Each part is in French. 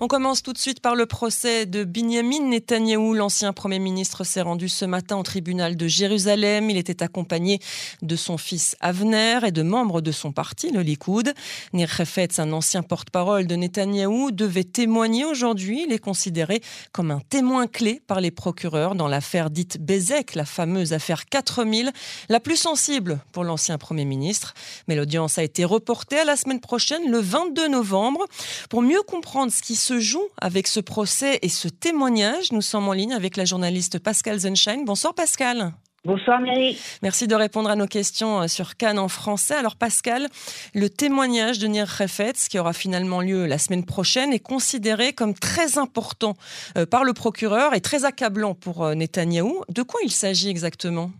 On commence tout de suite par le procès de Binyamin Netanyahou. L'ancien Premier ministre s'est rendu ce matin au tribunal de Jérusalem. Il était accompagné de son fils Avner et de membres de son parti, le Likoud. Nir Hefetz, un ancien porte-parole de Netanyahou, devait témoigner aujourd'hui. Il est considéré comme un témoin clé par les procureurs dans l'affaire dite Bezek, la fameuse affaire 4000, la plus sensible pour l'ancien Premier ministre. Mais l'audience a été reportée à la semaine prochaine, le 22 novembre. Pour mieux comprendre ce qui se joue avec ce procès et ce témoignage, nous sommes en ligne avec la journaliste Pascal Zenschein. Bonsoir Pascal. Bonsoir Mary. Merci de répondre à nos questions euh, sur Cannes en français. Alors Pascal, le témoignage de Nir Refetz, qui aura finalement lieu la semaine prochaine, est considéré comme très important euh, par le procureur et très accablant pour euh, Netanyahou. De quoi il s'agit exactement?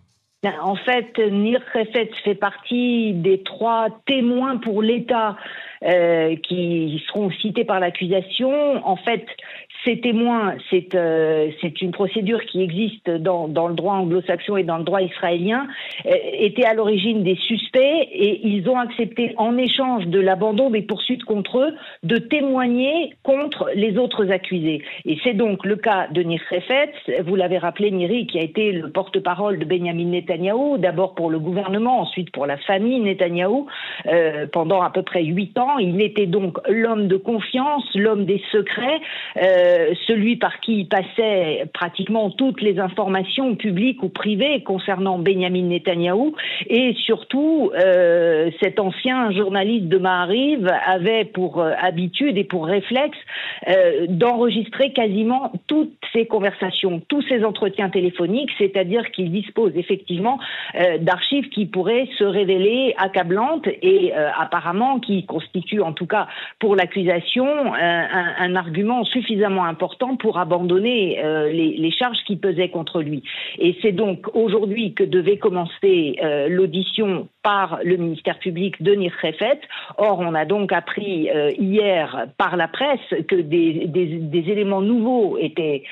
Ben, en fait, Nir Refetz fait partie des trois témoins pour l'État euh, qui seront cités par l'accusation. En fait, ces témoins, c'est euh, une procédure qui existe dans, le droit anglo-saxon et dans le droit israélien, euh, étaient à l'origine des suspects et ils ont accepté en échange de l'abandon des poursuites contre eux de témoigner contre les autres accusés. Et c'est donc le cas de Nir Refetz, vous l'avez rappelé Niri, qui a été le porte-parole de Benjamin Netanyahou, d'abord pour le gouvernement, ensuite pour la famille Netanyahou, pendant à peu près huit ans. Il était donc l'homme de confiance, l'homme des secrets. Euh, celui par qui il passait pratiquement toutes les informations publiques ou privées concernant Benjamin Netanyahou et surtout euh, cet ancien journaliste de Maariv avait pour euh, habitude et pour réflexe d'enregistrer quasiment toutes ses conversations, tous ses entretiens téléphoniques, c'est-à-dire qu'il dispose effectivement d'archives qui pourraient se révéler accablantes et apparemment qui constituent en tout cas pour l'accusation un, un argument suffisamment important pour abandonner euh, les, charges qui pesaient contre lui. Et c'est donc aujourd'hui que devait commencer euh, l'audition par le ministère public de Nir Or, on a donc appris euh, hier par la presse que des, éléments nouveaux étaient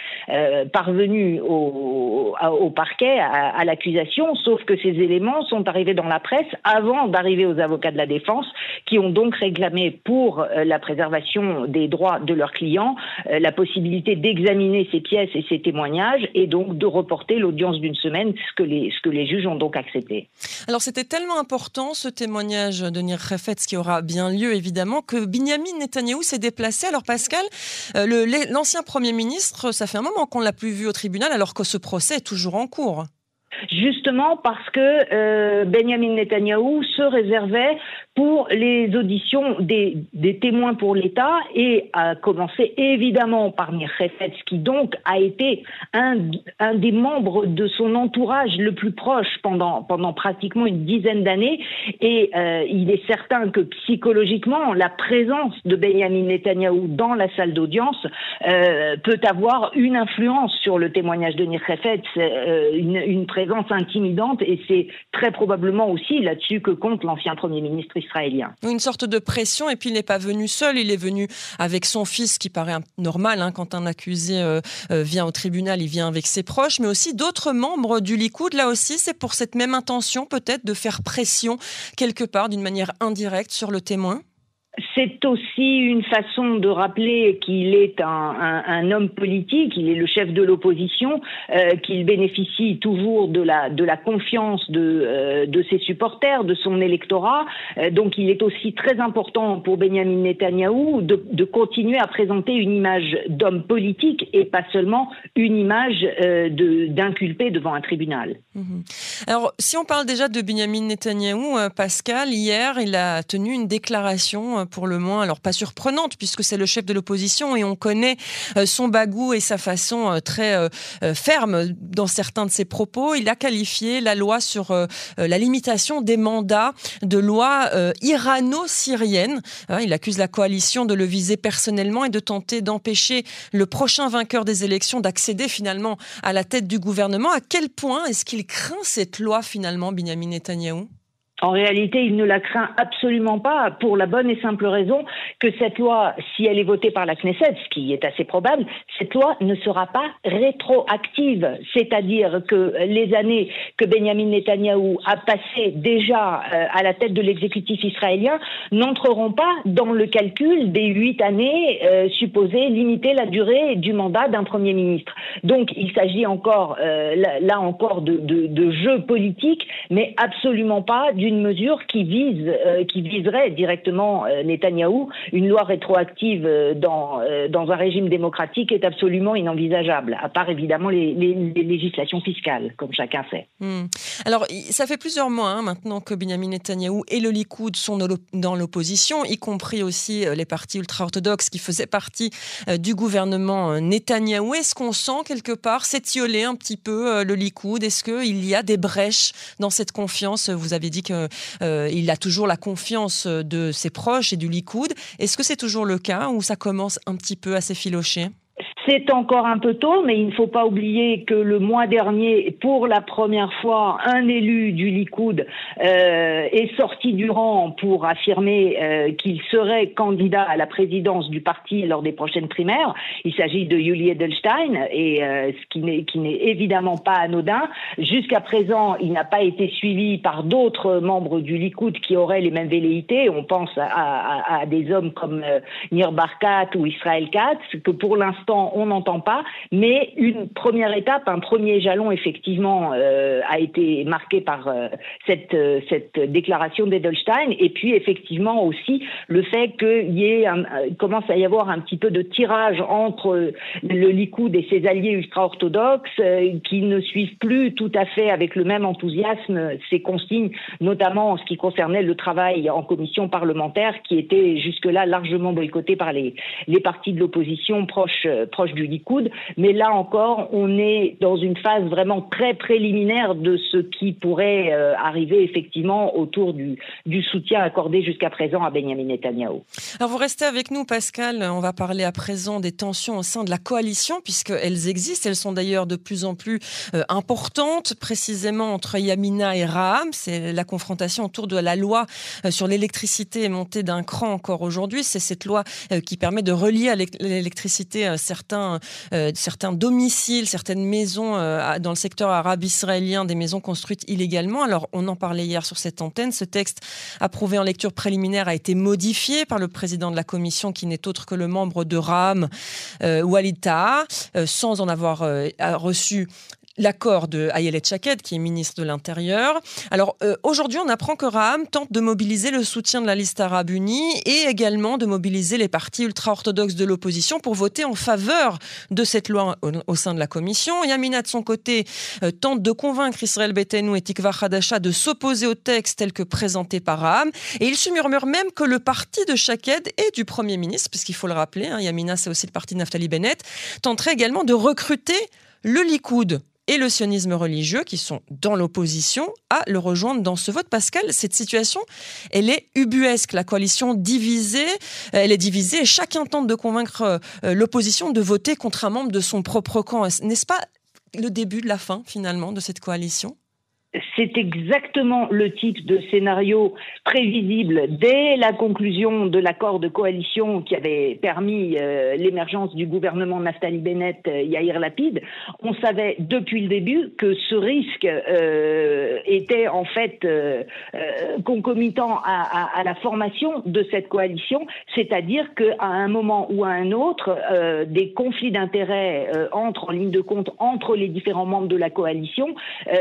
parvenus au, parquet, à, à l'accusation, sauf que ces éléments sont arrivés dans la presse avant d'arriver aux avocats de la défense, qui ont donc réclamé pour la préservation des droits de leurs clients la possibilité d'examiner ces pièces et ces témoignages et donc de reporter l'audience d'une semaine, ce que, les, ce que les juges ont donc accepté. Alors c'était tellement important ce témoignage de Nir Refetz qui aura bien lieu évidemment que Binyamin Netanyahou s'est déplacé. Alors Pascal, euh, l'ancien Premier ministre, ça fait un moment qu'on ne l'a plus vu au tribunal alors que ce procès est toujours en cours. Justement parce que euh, Benjamin Netanyahou se réservait pour les auditions des, témoins pour l'État et a commencé évidemment par Nir Refetz, qui donc a été un, des membres de son entourage le plus proche pendant, pratiquement une dizaine d'années. Et euh, il est certain que psychologiquement, la présence de Benjamin Netanyahou dans la salle d'audience euh, peut avoir une influence sur le témoignage de Nir Refetz, euh, une, une présence intimidante, et c'est très probablement aussi là-dessus que compte l'ancien Premier ministre israélien. Une sorte de pression, et puis il n'est pas venu seul, il est venu avec son fils, qui paraît normal hein, quand un accusé euh, euh, vient au tribunal, il vient avec ses proches, mais aussi d'autres membres du Likoud. Là aussi, c'est pour cette même intention peut-être de faire pression quelque part d'une manière indirecte sur le témoin c'est aussi une façon de rappeler qu'il est un, homme politique, il est le chef de l'opposition, euh, qu'il bénéficie toujours de la, confiance de, euh, de ses supporters, de son électorat. Euh, donc il est aussi très important pour Benjamin Netanyahou de, de continuer à présenter une image d'homme politique et pas seulement une image d'inculpé devant un tribunal. Mhm. Alors si on parle déjà de Benjamin Netanyahou, Pascal, hier il a tenu une déclaration pour le moins, alors pas surprenante puisque c'est le chef de l'opposition et on connaît euh, son bagou et sa façon euh, très euh, ferme dans certains de ses propos. Il a qualifié la loi sur la limitation des mandats de loi irano-syrienne. Hein, il accuse la coalition de le viser personnellement et de tenter d'empêcher le prochain vainqueur des élections d'accéder finalement à la tête du gouvernement. À quel point est-ce qu'il craint cette loi finalement, Benjamin Netanyahou? En réalité, il ne la craint absolument pas pour la bonne et simple raison que cette loi, si elle est votée par la Knesset, ce qui est assez probable, cette loi ne sera pas rétroactive. C'est-à-dire que les années que Benjamin Netanyahou a passées déjà euh, à la tête de l'exécutif israélien n'entreront pas dans le calcul des huit années euh, supposées limiter la durée du mandat d'un Premier ministre. Donc il s'agit encore, euh, là, encore, de, de, de mais absolument pas d'une mesure qui vise, euh, qui viserait directement euh, Netanyahou. Une loi rétroactive euh, dans, dans un régime démocratique est absolument inenvisageable, à part évidemment les, législations fiscales, comme chacun sait. Hmm. Alors, ça fait plusieurs mois hein, maintenant que Benjamin Netanyahou et le Likoud sont dans l'opposition, y compris aussi les partis ultra-orthodoxes qui faisaient partie du gouvernement Netanyahou. Est-ce qu'on sent quelque part s'étioler un petit peu le Likoud? Est-ce qu'il y a des brèches dans cette confiance? Vous avez dit que euh, il a toujours la confiance de ses proches et du Likoud. Est-ce que c'est toujours le cas ou ça commence un petit peu à s'effilocher? C'est encore un peu tôt, mais il ne faut pas oublier que le mois dernier, pour la première fois, un élu du Likoud euh, est sorti du rang pour affirmer euh, qu'il serait candidat à la présidence du parti lors des prochaines primaires. Il s'agit de Julie Edelstein, et euh, ce qui n'est évidemment pas anodin. Jusqu'à présent, il n'a pas été suivi par d'autres membres du Likoud qui auraient les mêmes velléités. On pense à, à, à des hommes comme Nir Barkat ou Israël Katz, que pour l'instant on n'entend pas, mais une première étape, un premier jalon effectivement euh, a été marqué par euh, cette, euh, cette déclaration d'Edelstein, et puis effectivement aussi le fait qu'il y commence à y avoir un petit peu de tirage entre le Likoud et ses alliés ultra-orthodoxes qui ne suivent plus tout à fait avec le même enthousiasme ces consignes, notamment en ce qui concernait le travail en commission parlementaire qui était jusque-là largement boycotté par les, les partis de l'opposition proches, proches du Likoud. Mais là encore, on est dans une phase vraiment très préliminaire de ce qui pourrait euh, arriver effectivement autour du, du soutien accordé jusqu'à présent à Benjamin Netanyahu. Alors vous restez avec nous, Pascal. On va parler à présent des tensions au sein de la coalition, puisqu'elles existent. Elles sont d'ailleurs de plus en plus euh, importantes, précisément entre Yamina et Raham. C'est la confrontation autour de la loi euh, sur l'électricité montée d'un cran encore aujourd'hui. C'est cette loi qui permet de relier à l'électricité certains euh, certains, domiciles, certaines maisons euh, dans le secteur arabe israélien, des maisons construites illégalement. Alors, on en parlait hier sur cette antenne. Ce texte, approuvé en lecture préliminaire, a été modifié par le président de la commission, qui n'est autre que le membre de RAM, euh, Walid Taha, sans en avoir reçu l'accord de Ayelet Chaked, qui est ministre de l'Intérieur. Alors euh, aujourd'hui, on apprend que Raham tente de mobiliser le soutien de la liste arabe unie et également de mobiliser les partis ultra-orthodoxes de l'opposition pour voter en faveur de cette loi au, sein de la commission. Yamina, de son côté, euh, tente de convaincre Israël Betenou et Tikva Hadasha de s'opposer au texte tel que présenté par Raham. Et il se murmure même que le parti de Chaked et du Premier ministre, puisqu'il faut le rappeler, hein, Yamina, c'est aussi le parti de Naftali Bennett, tenterait également de recruter le Likoud et le sionisme religieux qui sont dans l'opposition à le rejoindre dans ce vote. Pascal, cette situation, elle est ubuesque. La coalition divisée, elle est divisée et chacun tente de convaincre euh, l'opposition de voter contre un membre de son propre camp. N'est-ce pas le début de la fin finalement de cette coalition? C'est exactement le type de scénario prévisible dès la conclusion de l'accord de coalition qui avait permis euh, l'émergence du gouvernement Naftali Bennett euh, Yair Lapid. On savait depuis le début que ce risque euh, était en fait euh, concomitant à, la formation de cette coalition, c'est-à-dire qu'à un moment ou à un autre, des conflits d'intérêts entre en ligne de compte entre les différents membres de la coalition,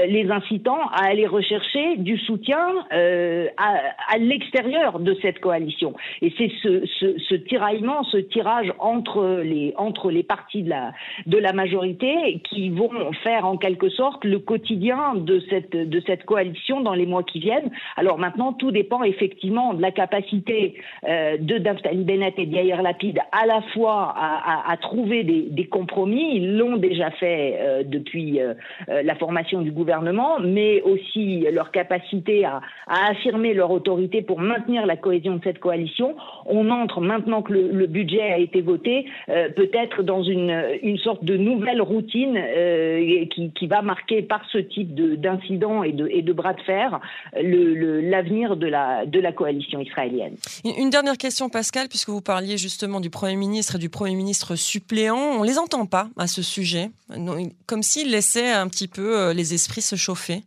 les incitant à aller rechercher du soutien euh, à, l'extérieur de cette coalition. Et c'est ce, tiraillement, ce tirage entre les, entre les partis de la, de la majorité qui vont faire en quelque sorte le quotidien de cette, de cette coalition dans les mois qui viennent. Alors maintenant, tout dépend effectivement de la capacité euh, de Daftali Bennett et d'Yair Lapid à la fois à, trouver des, compromis. Ils l'ont déjà fait euh, depuis la formation du gouvernement, mais aussi leur capacité à, affirmer leur autorité pour maintenir la cohésion de cette coalition, on entre maintenant que le, budget a été voté, euh, peut-être dans une, sorte de nouvelle routine euh, qui, va marquer par ce type d'incidents et de, bras de fer l'avenir de, la, de la coalition israélienne. Une dernière question, Pascal, puisque vous parliez justement du Premier ministre et du Premier ministre suppléant. On ne les entend pas à ce sujet, comme s'ils laissaient un petit peu euh, les esprits se chauffer.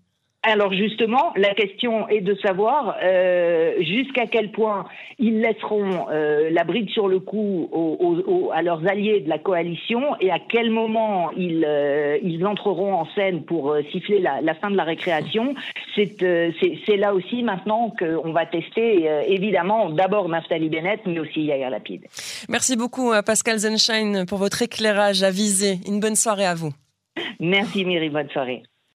Alors justement, la question est de savoir euh, jusqu'à quel point ils laisseront euh, la bride sur le cou à leurs alliés de la coalition et à quel moment ils, euh, ils entreront en scène pour siffler la, fin de la récréation. C'est là aussi maintenant qu'on va tester évidemment d'abord Naftali Bennett mais aussi Yair Lapid. Merci beaucoup Pascal Zenschein pour votre éclairage avisé. Une bonne soirée à vous. Merci Myri, bonne soirée.